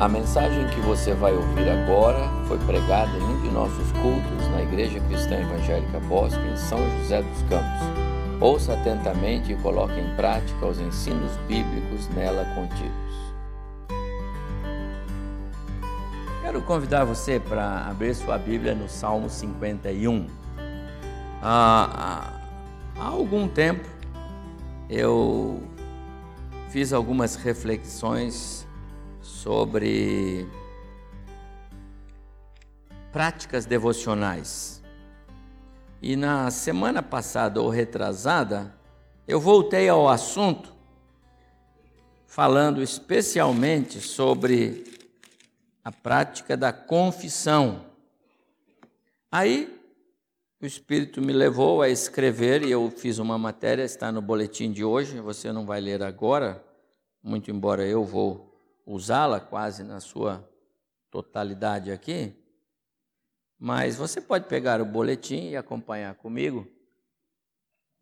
A mensagem que você vai ouvir agora foi pregada em um de nossos cultos na Igreja Cristã Evangélica Bosque, em São José dos Campos. Ouça atentamente e coloque em prática os ensinos bíblicos nela contidos. Quero convidar você para abrir sua Bíblia no Salmo 51. há algum tempo eu fiz algumas reflexões sobre práticas devocionais. E na semana passada ou retrasada, eu voltei ao assunto, falando especialmente sobre a prática da confissão. Aí o Espírito me levou a escrever e eu fiz uma matéria, está no boletim de hoje, você não vai ler agora, muito embora eu vou usá-la quase na sua totalidade aqui, mas você pode pegar o boletim e acompanhar comigo.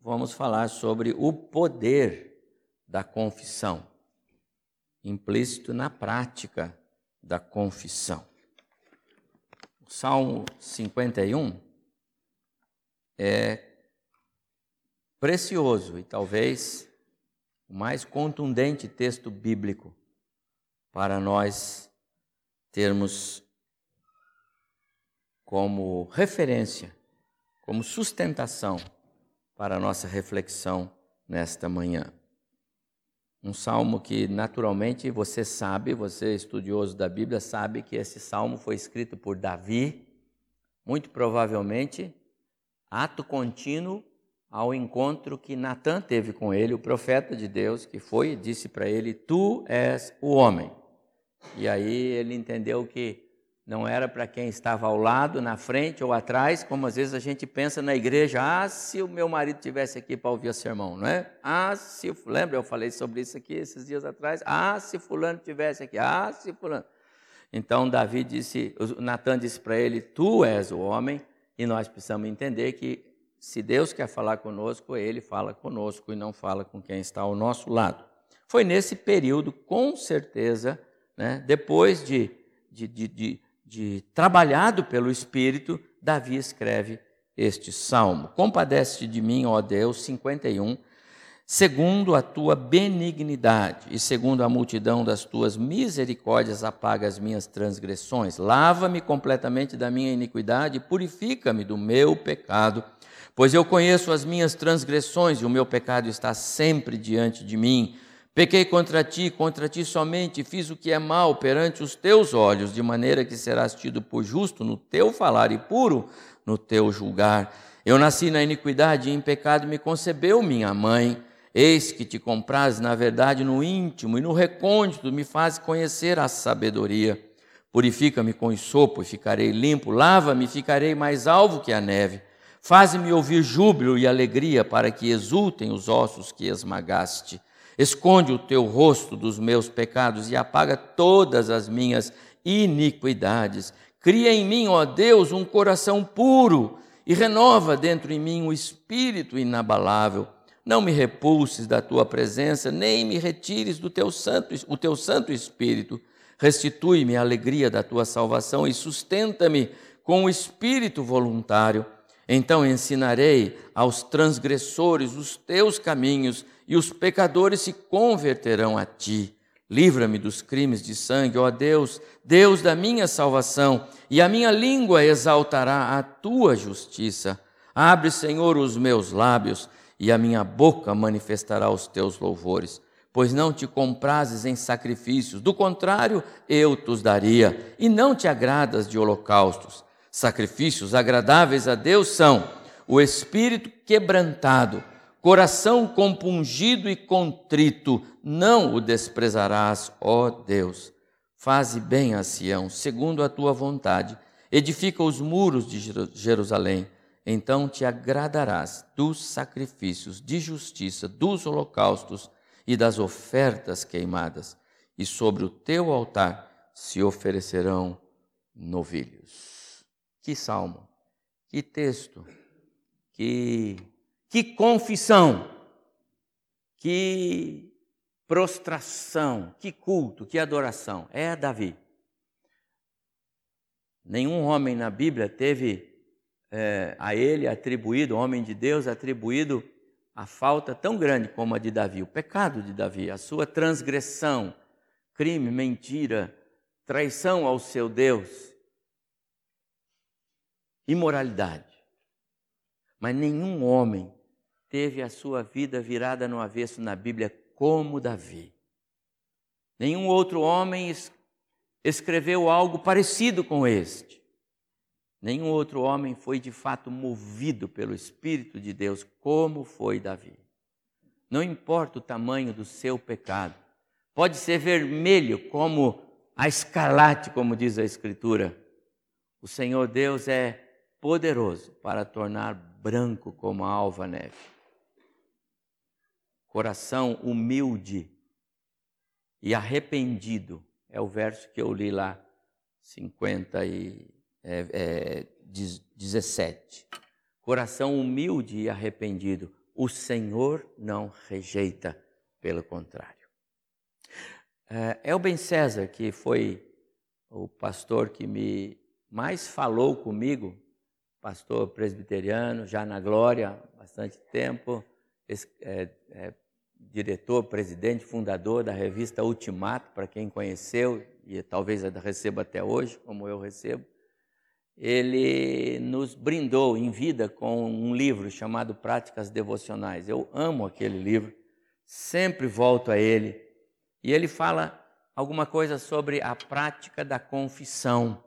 Vamos falar sobre o poder da confissão, implícito na prática da confissão. O Salmo 51 é precioso e talvez o mais contundente texto bíblico para nós termos como referência, como sustentação para a nossa reflexão nesta manhã. Um salmo que naturalmente você sabe, você estudioso da Bíblia sabe que esse salmo foi escrito por Davi, muito provavelmente ato contínuo ao encontro que Natan teve com ele, o profeta de Deus, que foi e disse para ele: Tu és o homem. E aí ele entendeu que não era para quem estava ao lado, na frente ou atrás, como às vezes a gente pensa na igreja, ah, se o meu marido tivesse aqui para ouvir o sermão, não é? Ah, se, lembra, eu falei sobre isso aqui esses dias atrás, ah, se fulano tivesse aqui, ah, se fulano. Então Davi disse, Natan disse para ele, tu és o homem, e nós precisamos entender que se Deus quer falar conosco, ele fala conosco e não fala com quem está ao nosso lado. Foi nesse período, com certeza, né? Depois de, de, de, de, trabalhado pelo Espírito, Davi escreve este salmo. Compadece de mim, ó Deus, 51, segundo a tua benignidade e segundo a multidão das tuas misericórdias, apaga as minhas transgressões. Lava-me completamente da minha iniquidade e purifica-me do meu pecado. Pois eu conheço as minhas transgressões e o meu pecado está sempre diante de mim. Pequei contra ti, contra ti somente, fiz o que é mal perante os teus olhos, de maneira que serás tido por justo no teu falar e puro no teu julgar. Eu nasci na iniquidade e em pecado me concebeu minha mãe. Eis que te compraz na verdade no íntimo e no recôndito me faz conhecer a sabedoria. Purifica-me com sopo e ficarei limpo, lava-me e ficarei mais alvo que a neve. Faze-me ouvir júbilo e alegria para que exultem os ossos que esmagaste. Esconde o teu rosto dos meus pecados e apaga todas as minhas iniquidades. Cria em mim, ó Deus, um coração puro e renova dentro em mim um espírito inabalável. Não me repulses da tua presença, nem me retires do teu santo, o teu santo espírito. Restitui-me a alegria da tua salvação e sustenta-me com o espírito voluntário. Então ensinarei aos transgressores os teus caminhos e os pecadores se converterão a ti. Livra-me dos crimes de sangue, ó Deus, Deus da minha salvação, e a minha língua exaltará a tua justiça. Abre, Senhor, os meus lábios, e a minha boca manifestará os teus louvores. Pois não te comprases em sacrifícios, do contrário, eu te daria, e não te agradas de holocaustos. Sacrifícios agradáveis a Deus são o espírito quebrantado coração compungido e contrito, não o desprezarás, ó Deus. Faze bem a Sião, segundo a tua vontade, edifica os muros de Jerusalém, então te agradarás dos sacrifícios de justiça, dos holocaustos e das ofertas queimadas, e sobre o teu altar se oferecerão novilhos. Que salmo, que texto, que que confissão, que prostração, que culto, que adoração. É Davi. Nenhum homem na Bíblia teve é, a ele atribuído, homem de Deus, atribuído a falta tão grande como a de Davi, o pecado de Davi, a sua transgressão, crime, mentira, traição ao seu Deus, imoralidade. Mas nenhum homem teve a sua vida virada no avesso na Bíblia como Davi. Nenhum outro homem escreveu algo parecido com este. Nenhum outro homem foi de fato movido pelo Espírito de Deus como foi Davi. Não importa o tamanho do seu pecado, pode ser vermelho como a escarlate, como diz a Escritura. O Senhor Deus é poderoso para tornar branco como a alva neve. Coração humilde e arrependido é o verso que eu li lá, 50 e é, é, 17. Coração humilde e arrependido, o Senhor não rejeita, pelo contrário. É, Elben César, que foi o pastor que me mais falou comigo, pastor presbiteriano, já na glória, bastante tempo, é, é, diretor, presidente, fundador da revista Ultimato, para quem conheceu e talvez receba até hoje, como eu recebo. Ele nos brindou em vida com um livro chamado Práticas Devocionais. Eu amo aquele livro, sempre volto a ele. E ele fala alguma coisa sobre a prática da confissão,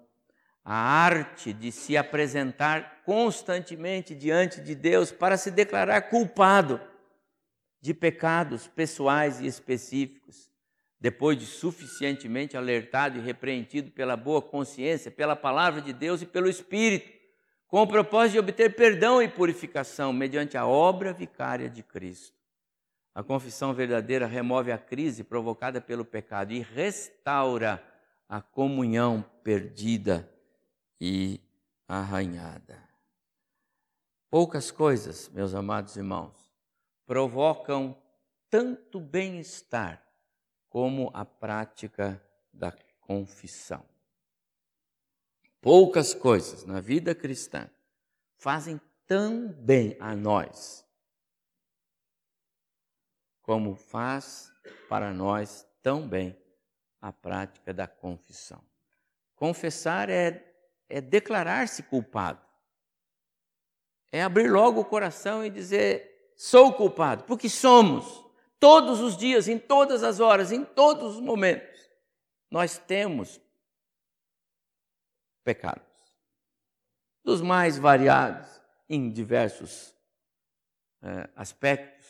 a arte de se apresentar constantemente diante de Deus para se declarar culpado de pecados pessoais e específicos, depois de suficientemente alertado e repreendido pela boa consciência, pela palavra de Deus e pelo Espírito, com o propósito de obter perdão e purificação mediante a obra vicária de Cristo. A confissão verdadeira remove a crise provocada pelo pecado e restaura a comunhão perdida e arranhada. Poucas coisas, meus amados irmãos, provocam tanto bem-estar como a prática da confissão. Poucas coisas na vida cristã fazem tão bem a nós como faz para nós tão bem a prática da confissão. Confessar é, é declarar-se culpado, é abrir logo o coração e dizer: sou culpado, porque somos, todos os dias, em todas as horas, em todos os momentos, nós temos pecados, dos mais variados, em diversos é, aspectos.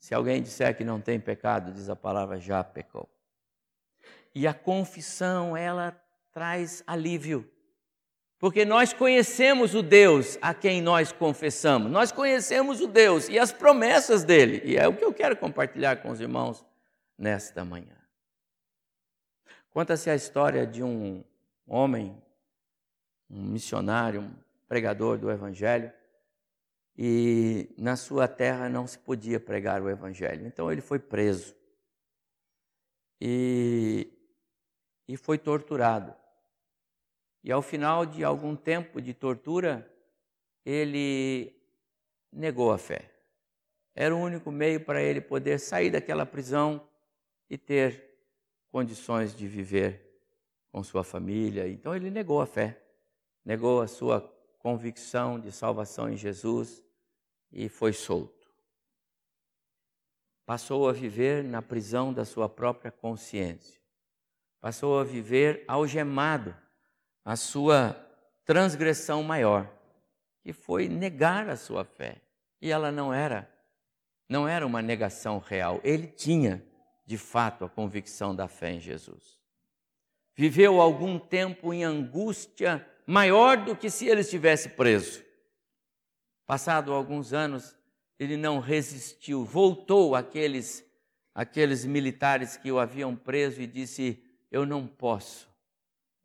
Se alguém disser que não tem pecado, diz a palavra, já pecou. E a confissão, ela traz alívio. Porque nós conhecemos o Deus a quem nós confessamos, nós conhecemos o Deus e as promessas dele, e é o que eu quero compartilhar com os irmãos nesta manhã. Conta-se a história de um homem, um missionário, um pregador do Evangelho, e na sua terra não se podia pregar o Evangelho, então ele foi preso e, e foi torturado. E ao final de algum tempo de tortura, ele negou a fé. Era o único meio para ele poder sair daquela prisão e ter condições de viver com sua família. Então ele negou a fé, negou a sua convicção de salvação em Jesus e foi solto. Passou a viver na prisão da sua própria consciência. Passou a viver algemado a sua transgressão maior, que foi negar a sua fé. E ela não era não era uma negação real, ele tinha de fato a convicção da fé em Jesus. Viveu algum tempo em angústia maior do que se ele estivesse preso. Passado alguns anos, ele não resistiu, voltou àqueles aqueles militares que o haviam preso e disse: "Eu não posso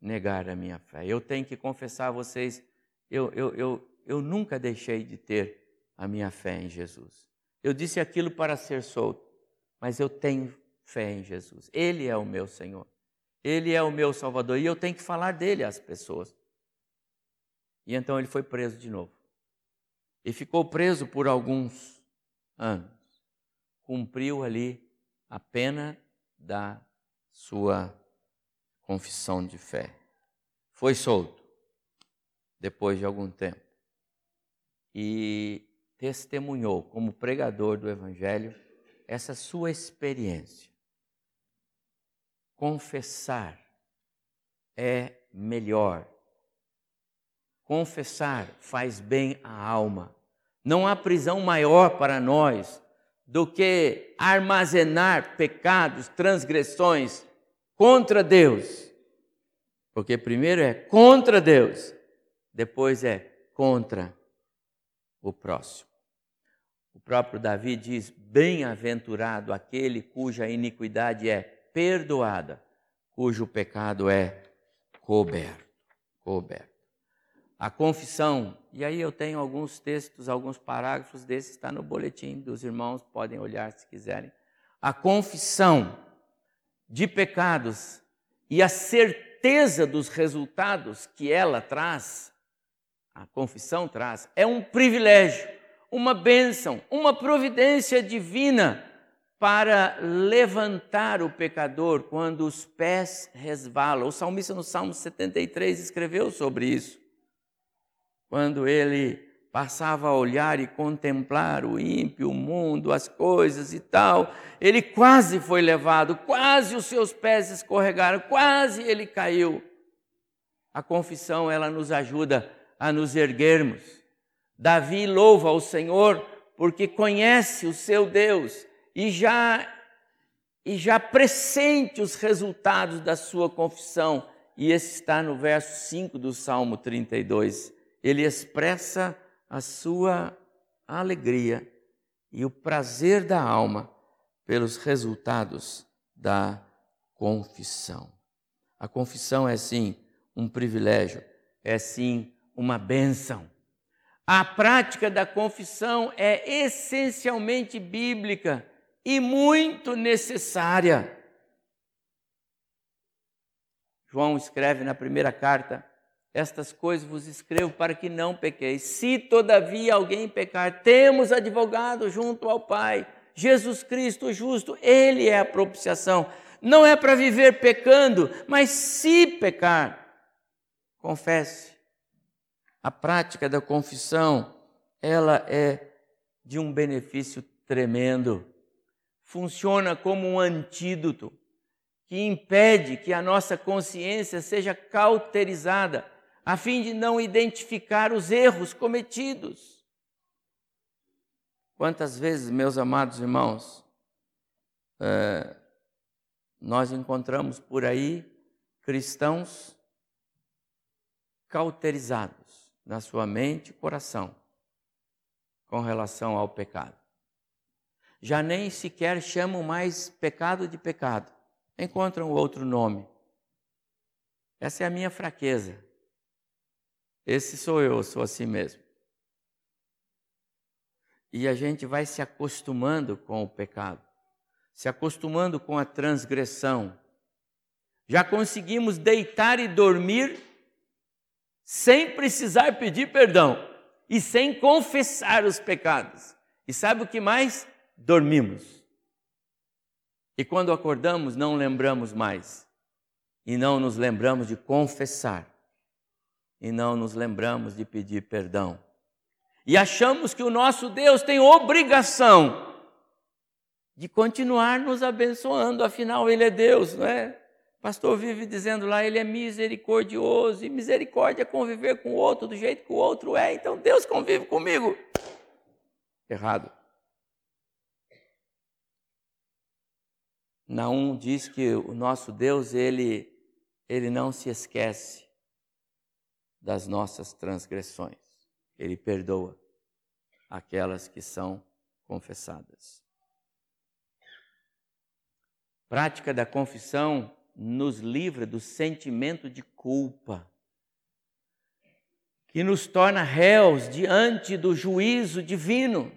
negar a minha fé. Eu tenho que confessar a vocês, eu, eu, eu, eu nunca deixei de ter a minha fé em Jesus. Eu disse aquilo para ser solto, mas eu tenho fé em Jesus. Ele é o meu Senhor. Ele é o meu Salvador e eu tenho que falar dele às pessoas. E então ele foi preso de novo. E ficou preso por alguns anos. Cumpriu ali a pena da sua confissão de fé. Foi solto depois de algum tempo. E testemunhou como pregador do Evangelho essa sua experiência. Confessar é melhor. Confessar faz bem à alma. Não há prisão maior para nós do que armazenar pecados, transgressões contra Deus. Porque primeiro é contra Deus, depois é contra o próximo. O próprio Davi diz: Bem-aventurado aquele cuja iniquidade é perdoada, cujo pecado é coberto. Coberto. A confissão, e aí eu tenho alguns textos, alguns parágrafos desses, está no boletim dos irmãos, podem olhar se quiserem. A confissão de pecados e a certeza dos resultados que ela traz, a confissão traz, é um privilégio uma bênção, uma providência divina para levantar o pecador quando os pés resvalam. O salmista no Salmo 73 escreveu sobre isso. Quando ele passava a olhar e contemplar o ímpio, o mundo, as coisas e tal, ele quase foi levado, quase os seus pés escorregaram, quase ele caiu. A confissão ela nos ajuda a nos erguermos Davi louva ao Senhor porque conhece o seu Deus e já e já pressente os resultados da sua confissão. E esse está no verso 5 do Salmo 32. Ele expressa a sua alegria e o prazer da alma pelos resultados da confissão. A confissão é sim um privilégio, é sim uma bênção. A prática da confissão é essencialmente bíblica e muito necessária. João escreve na primeira carta: Estas coisas vos escrevo para que não pequeis. Se todavia alguém pecar, temos advogado junto ao Pai, Jesus Cristo justo, Ele é a propiciação. Não é para viver pecando, mas se pecar, confesse a prática da confissão, ela é de um benefício tremendo. Funciona como um antídoto que impede que a nossa consciência seja cauterizada, a fim de não identificar os erros cometidos. Quantas vezes, meus amados irmãos, é, nós encontramos por aí cristãos cauterizados na sua mente e coração com relação ao pecado. Já nem sequer chamam mais pecado de pecado, encontram outro nome. Essa é a minha fraqueza. Esse sou eu, sou assim mesmo. E a gente vai se acostumando com o pecado, se acostumando com a transgressão. Já conseguimos deitar e dormir sem precisar pedir perdão e sem confessar os pecados. E sabe o que mais? Dormimos. E quando acordamos, não lembramos mais. E não nos lembramos de confessar. E não nos lembramos de pedir perdão. E achamos que o nosso Deus tem obrigação de continuar nos abençoando, afinal, Ele é Deus, não é? Pastor vive dizendo lá, ele é misericordioso, e misericórdia é conviver com o outro do jeito que o outro é, então Deus convive comigo. Errado. Naum diz que o nosso Deus, ele, ele não se esquece das nossas transgressões, ele perdoa aquelas que são confessadas. Prática da confissão nos livra do sentimento de culpa, que nos torna réus diante do juízo divino.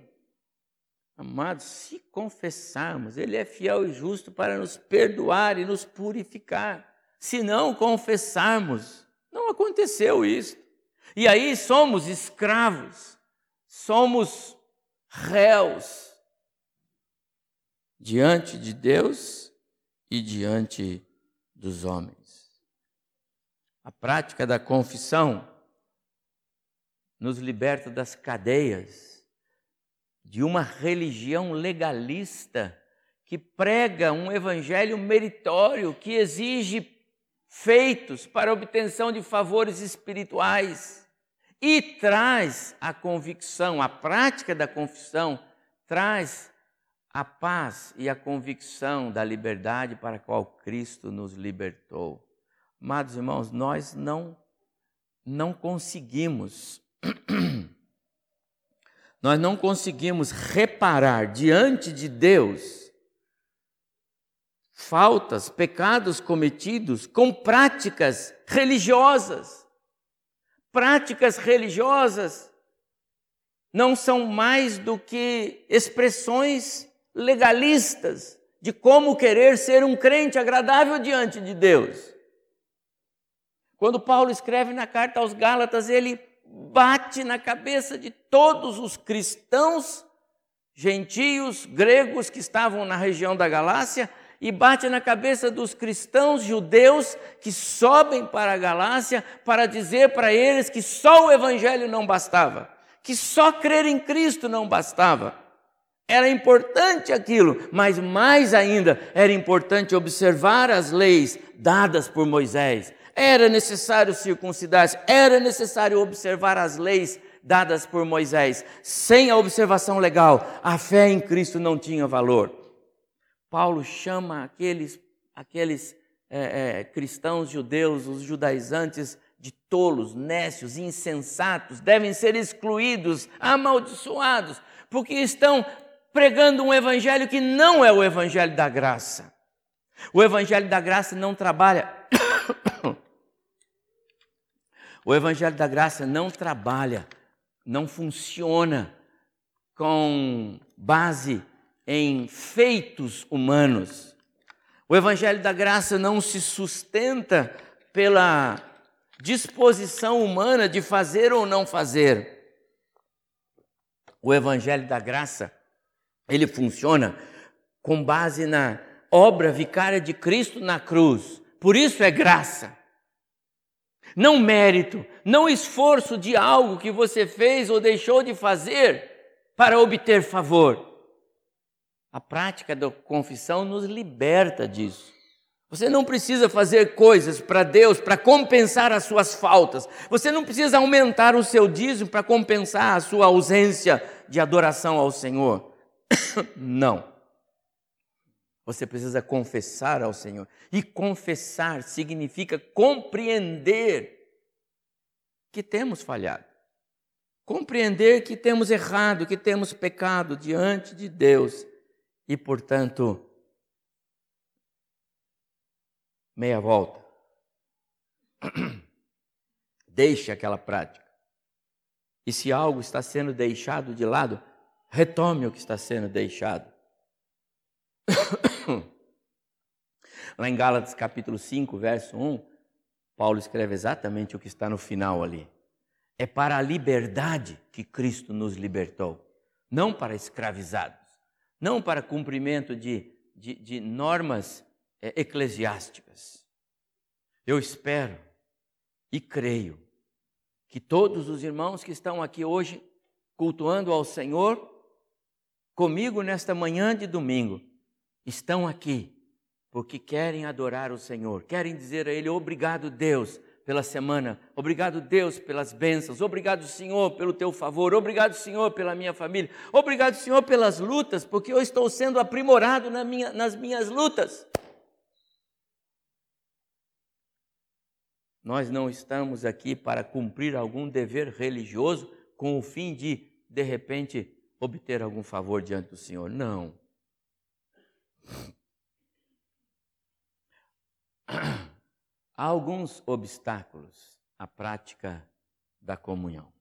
Amados, se confessarmos, Ele é fiel e justo para nos perdoar e nos purificar. se não confessarmos. Não aconteceu isso. E aí somos escravos, somos réus diante de Deus e diante dos homens. A prática da confissão nos liberta das cadeias de uma religião legalista que prega um evangelho meritório que exige feitos para obtenção de favores espirituais e traz a convicção, a prática da confissão traz a paz e a convicção da liberdade para a qual Cristo nos libertou. Amados irmãos, nós não não conseguimos nós não conseguimos reparar diante de Deus faltas, pecados cometidos com práticas religiosas. Práticas religiosas não são mais do que expressões legalistas de como querer ser um crente agradável diante de Deus. Quando Paulo escreve na carta aos Gálatas, ele bate na cabeça de todos os cristãos, gentios, gregos que estavam na região da Galácia, e bate na cabeça dos cristãos judeus que sobem para a Galácia para dizer para eles que só o evangelho não bastava, que só crer em Cristo não bastava. Era importante aquilo, mas mais ainda era importante observar as leis dadas por Moisés. Era necessário circuncidar-se, era necessário observar as leis dadas por Moisés. Sem a observação legal, a fé em Cristo não tinha valor. Paulo chama aqueles, aqueles é, é, cristãos judeus, os judaizantes, de tolos, nécios, insensatos, devem ser excluídos, amaldiçoados, porque estão pregando um evangelho que não é o evangelho da graça. O evangelho da graça não trabalha. o evangelho da graça não trabalha, não funciona com base em feitos humanos. O Evangelho da Graça não se sustenta pela disposição humana de fazer ou não fazer. O Evangelho da Graça, ele funciona com base na obra vicária de Cristo na cruz. Por isso é graça. Não mérito, não esforço de algo que você fez ou deixou de fazer para obter favor. A prática da confissão nos liberta disso. Você não precisa fazer coisas para Deus para compensar as suas faltas. Você não precisa aumentar o seu dízimo para compensar a sua ausência de adoração ao Senhor. Não. Você precisa confessar ao Senhor. E confessar significa compreender que temos falhado. Compreender que temos errado, que temos pecado diante de Deus e, portanto, meia volta. Deixe aquela prática. E se algo está sendo deixado de lado, retome o que está sendo deixado. Lá em Gálatas capítulo 5, verso 1, Paulo escreve exatamente o que está no final ali. É para a liberdade que Cristo nos libertou, não para escravizados não para cumprimento de, de, de normas é, eclesiásticas. Eu espero e creio que todos os irmãos que estão aqui hoje cultuando ao Senhor, comigo nesta manhã de domingo, estão aqui porque querem adorar o Senhor, querem dizer a Ele: obrigado, Deus, pela semana. Obrigado, Deus, pelas bênçãos. Obrigado, Senhor, pelo teu favor. Obrigado, Senhor, pela minha família. Obrigado, Senhor, pelas lutas, porque eu estou sendo aprimorado na minha, nas minhas lutas. Nós não estamos aqui para cumprir algum dever religioso com o fim de, de repente, obter algum favor diante do Senhor. Não. Há alguns obstáculos à prática da comunhão.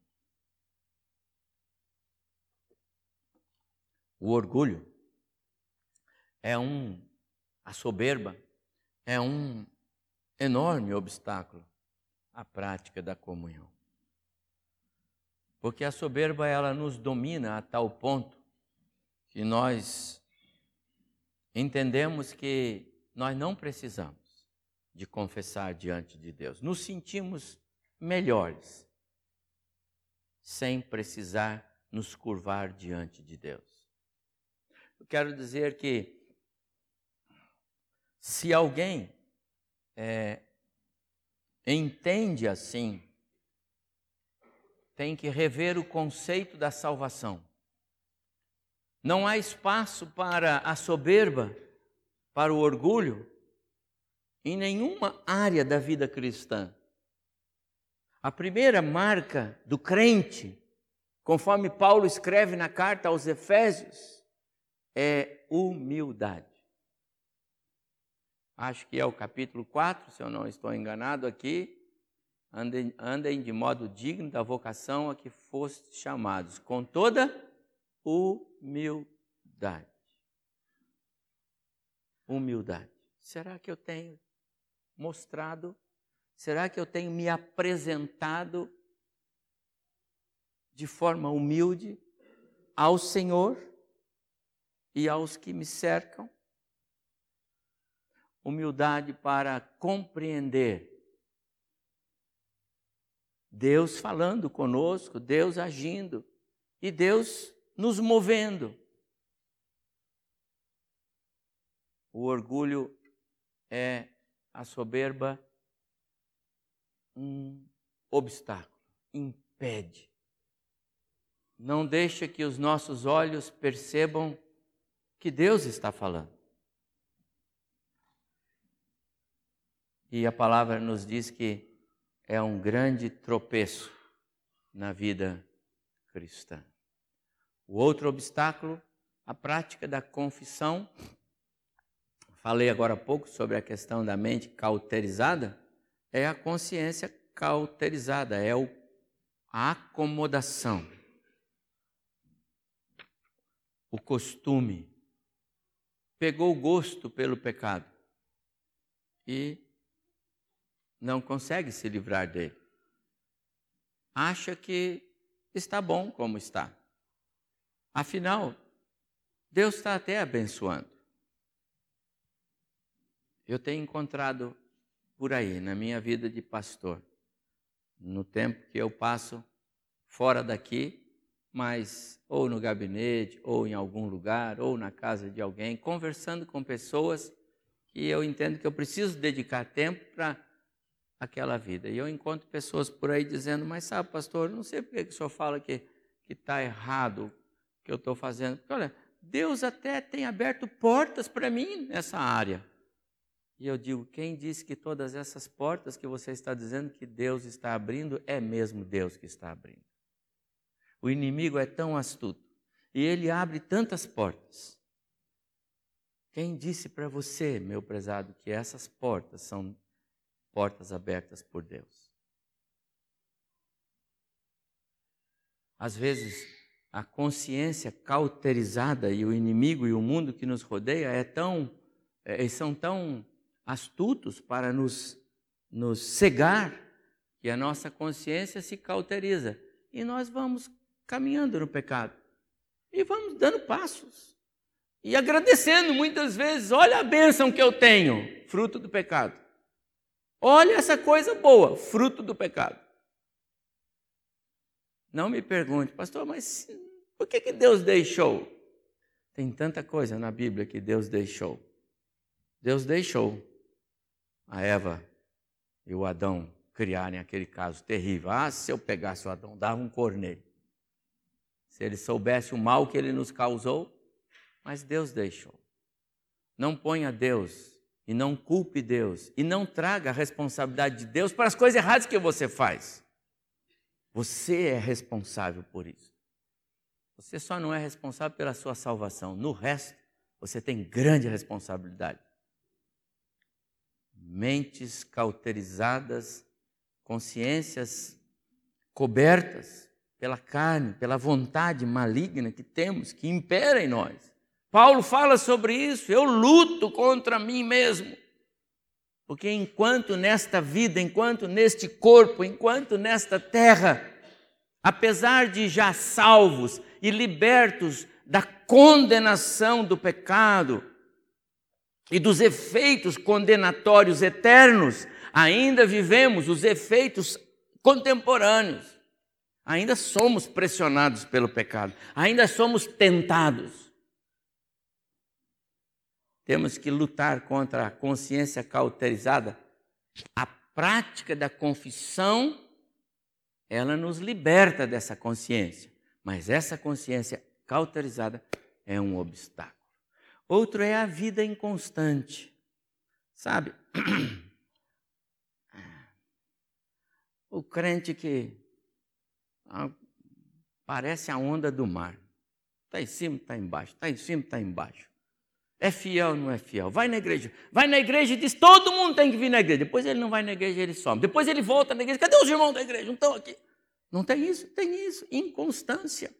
O orgulho é um, a soberba é um enorme obstáculo à prática da comunhão. Porque a soberba ela nos domina a tal ponto que nós entendemos que nós não precisamos de confessar diante de Deus. Nos sentimos melhores sem precisar nos curvar diante de Deus. Eu quero dizer que se alguém é, entende assim, tem que rever o conceito da salvação. Não há espaço para a soberba, para o orgulho, em nenhuma área da vida cristã. A primeira marca do crente, conforme Paulo escreve na carta aos Efésios, é humildade. Acho que é o capítulo 4, se eu não estou enganado aqui. Andem, andem de modo digno da vocação a que fostes chamados, com toda humildade. Humildade. Será que eu tenho mostrado? Será que eu tenho me apresentado de forma humilde ao Senhor e aos que me cercam? Humildade para compreender Deus falando conosco, Deus agindo e Deus nos movendo. O orgulho é a soberba um obstáculo, impede. Não deixa que os nossos olhos percebam que Deus está falando. E a palavra nos diz que é um grande tropeço na vida cristã. O outro obstáculo, a prática da confissão. Falei agora há pouco sobre a questão da mente cauterizada, é a consciência cauterizada, é o, a acomodação, o costume. Pegou o gosto pelo pecado e não consegue se livrar dele. Acha que está bom como está. Afinal, Deus está até abençoando. Eu tenho encontrado por aí, na minha vida de pastor, no tempo que eu passo fora daqui, mas ou no gabinete, ou em algum lugar, ou na casa de alguém, conversando com pessoas que eu entendo que eu preciso dedicar tempo para aquela vida. E eu encontro pessoas por aí dizendo, mas sabe, pastor, não sei por que o senhor fala que está errado o que eu estou fazendo. Porque, olha, Deus até tem aberto portas para mim nessa área. E eu digo, quem disse que todas essas portas que você está dizendo que Deus está abrindo, é mesmo Deus que está abrindo. O inimigo é tão astuto e ele abre tantas portas. Quem disse para você, meu prezado, que essas portas são portas abertas por Deus. Às vezes, a consciência cauterizada e o inimigo e o mundo que nos rodeia é tão, é, são tão astutos para nos, nos cegar que a nossa consciência se cauteriza e nós vamos caminhando no pecado e vamos dando passos e agradecendo muitas vezes. Olha a bênção que eu tenho, fruto do pecado. Olha essa coisa boa, fruto do pecado. Não me pergunte, pastor, mas por que, que Deus deixou? Tem tanta coisa na Bíblia que Deus deixou. Deus deixou a Eva e o Adão criarem aquele caso terrível. Ah, se eu pegasse o Adão, dava um corneiro. Se ele soubesse o mal que ele nos causou, mas Deus deixou. Não ponha Deus e não culpe Deus e não traga a responsabilidade de Deus para as coisas erradas que você faz. Você é responsável por isso. Você só não é responsável pela sua salvação. No resto, você tem grande responsabilidade. Mentes cauterizadas, consciências cobertas pela carne, pela vontade maligna que temos, que impera em nós. Paulo fala sobre isso. Eu luto contra mim mesmo, Porque enquanto nesta vida, enquanto neste corpo, enquanto nesta terra, apesar de já salvos e libertos da condenação do pecado e dos efeitos condenatórios eternos, ainda vivemos os efeitos contemporâneos. Ainda somos pressionados pelo pecado, ainda somos tentados. Temos que lutar contra a consciência cauterizada. A prática da confissão, ela nos liberta dessa consciência, mas essa consciência cauterizada é um obstáculo. Outro é a vida inconstante. Sabe? O crente que ah, parece a onda do mar. Está em cima, está embaixo. Está em cima, está embaixo. É fiel não é fiel? Vai na igreja. Vai na igreja e diz: todo mundo tem que vir na igreja. Depois ele não vai na igreja, ele some. Depois ele volta na igreja. Cadê os irmãos da igreja? Não estão aqui. Não tem isso? Tem isso. Inconstância.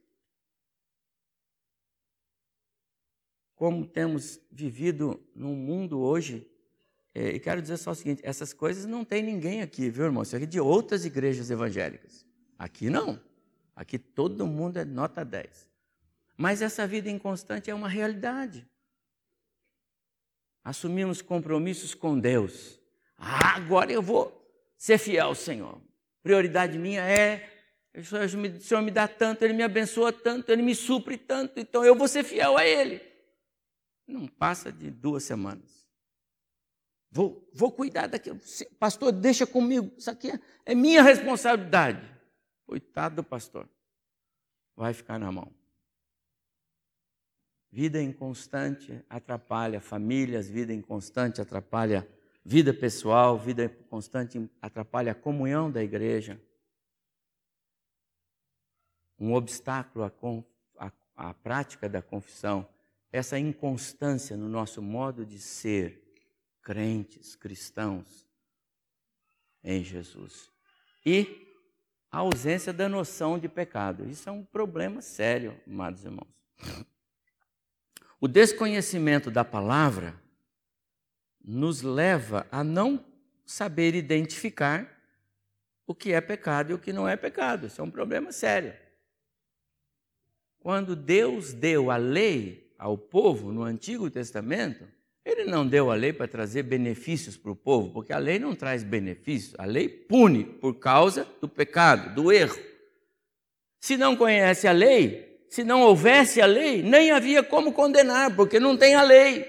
Como temos vivido num mundo hoje é, e quero dizer só o seguinte: essas coisas não tem ninguém aqui, viu, irmão? Isso aqui é de outras igrejas evangélicas. Aqui não. Aqui todo mundo é nota 10. Mas essa vida inconstante é uma realidade. Assumimos compromissos com Deus. Ah, agora eu vou ser fiel ao Senhor. Prioridade minha é o Senhor me dá tanto, Ele me abençoa tanto, Ele me supre tanto, então eu vou ser fiel a Ele. Não passa de duas semanas. Vou, vou cuidar daquilo. Pastor, deixa comigo. Isso aqui é, é minha responsabilidade. Coitado do pastor. Vai ficar na mão. Vida inconstante atrapalha famílias, vida inconstante atrapalha vida pessoal, vida constante atrapalha a comunhão da igreja. Um obstáculo à, à, à prática da confissão, essa inconstância no nosso modo de ser, crentes, cristãos em Jesus. E a ausência da noção de pecado. Isso é um problema sério, amados irmãos. O desconhecimento da palavra nos leva a não saber identificar o que é pecado e o que não é pecado. Isso é um problema sério. Quando Deus deu a lei ao povo no Antigo Testamento, ele não deu a lei para trazer benefícios para o povo, porque a lei não traz benefícios, a lei pune por causa do pecado, do erro. Se não conhece a lei, se não houvesse a lei, nem havia como condenar, porque não tem a lei.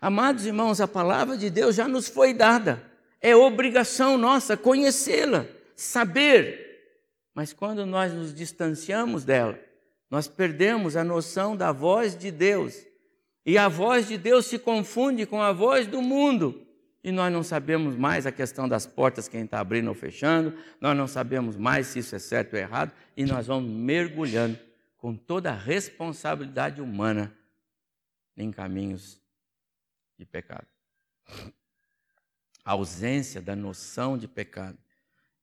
Amados irmãos, a palavra de Deus já nos foi dada, é obrigação nossa conhecê-la, saber. Mas quando nós nos distanciamos dela, nós perdemos a noção da voz de Deus e a voz de Deus se confunde com a voz do mundo. E nós não sabemos mais a questão das portas, quem está abrindo ou fechando, nós não sabemos mais se isso é certo ou errado, e nós vamos mergulhando com toda a responsabilidade humana em caminhos de pecado. A ausência da noção de pecado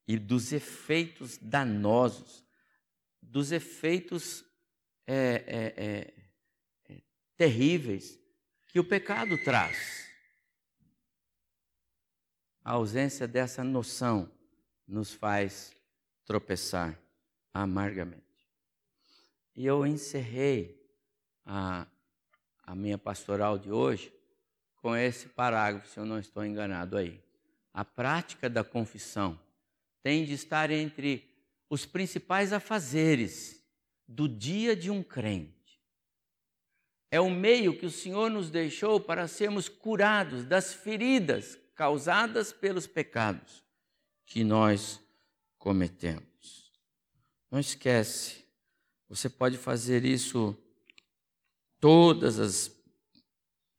e dos efeitos danosos, dos efeitos é, é, é, terríveis que o pecado traz. A ausência dessa noção nos faz tropeçar amargamente. E eu encerrei a, a minha pastoral de hoje com esse parágrafo, se eu não estou enganado aí. A prática da confissão tem de estar entre os principais afazeres do dia de um crente é o meio que o Senhor nos deixou para sermos curados das feridas causadas pelos pecados que nós cometemos. Não esquece, você pode fazer isso todas as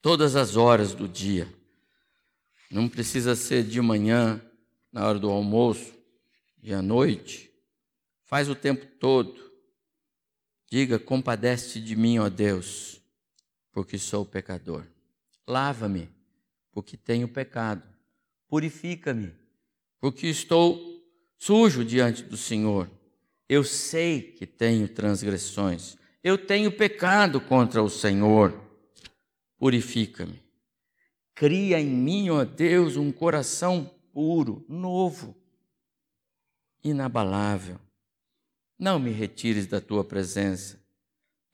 todas as horas do dia. Não precisa ser de manhã, na hora do almoço, e à noite. Faz o tempo todo. Diga: compadece de mim, ó Deus porque sou pecador. Lava-me, porque tenho pecado. Purifica-me, porque estou sujo diante do Senhor. Eu sei que tenho transgressões. Eu tenho pecado contra o Senhor. Purifica-me. Cria em mim, ó Deus, um coração puro, novo, inabalável. Não me retires da tua presença.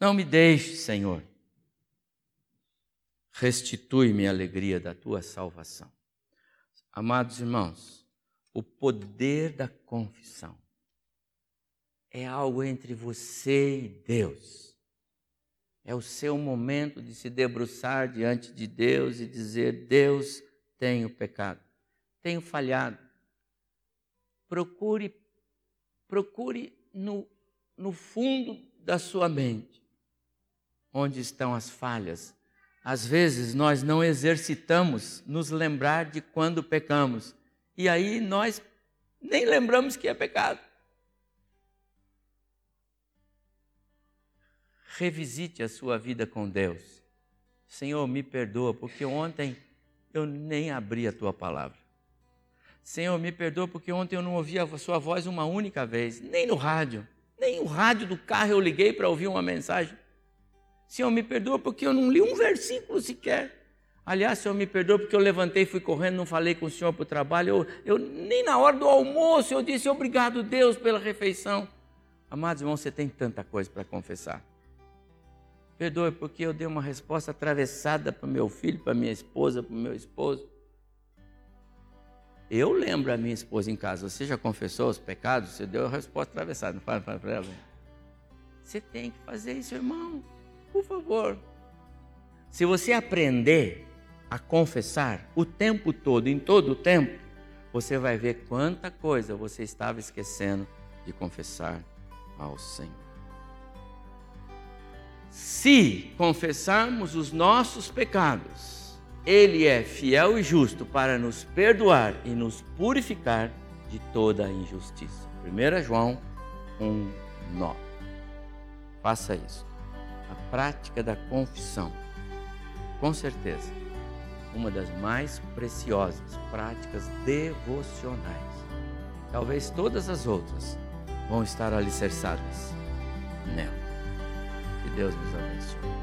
Não me deixe, Senhor. Restitui-me a alegria da tua salvação. Amados irmãos, o poder da confissão é algo entre você e Deus. É o seu momento de se debruçar diante de Deus e dizer: Deus, tenho pecado, tenho falhado. Procure, procure no, no fundo da sua mente onde estão as falhas. Às vezes nós não exercitamos nos lembrar de quando pecamos, e aí nós nem lembramos que é pecado. revisite a sua vida com Deus. Senhor, me perdoa, porque ontem eu nem abri a tua palavra. Senhor, me perdoa, porque ontem eu não ouvi a sua voz uma única vez, nem no rádio, nem o rádio do carro eu liguei para ouvir uma mensagem. Senhor, me perdoa, porque eu não li um versículo sequer. Aliás, Senhor, me perdoa porque eu levantei, fui correndo, não falei com o Senhor para o trabalho. Eu, eu, nem na hora do almoço eu disse obrigado, Deus, pela refeição. Amados irmãos, você tem tanta coisa para confessar. Perdoe porque eu dei uma resposta atravessada para meu filho, para minha esposa, para meu esposo. Eu lembro a minha esposa em casa. Você já confessou os pecados? Você deu a resposta atravessada. Não fala, para ela. Você tem que fazer isso, irmão. Por favor. Se você aprender a confessar o tempo todo, em todo o tempo, você vai ver quanta coisa você estava esquecendo de confessar ao Senhor. Se confessarmos os nossos pecados, Ele é fiel e justo para nos perdoar e nos purificar de toda a injustiça. 1 João 1, 9. Faça isso. A prática da confissão, com certeza, uma das mais preciosas práticas devocionais. Talvez todas as outras vão estar alicerçadas nela. Que Deus nos abençoe.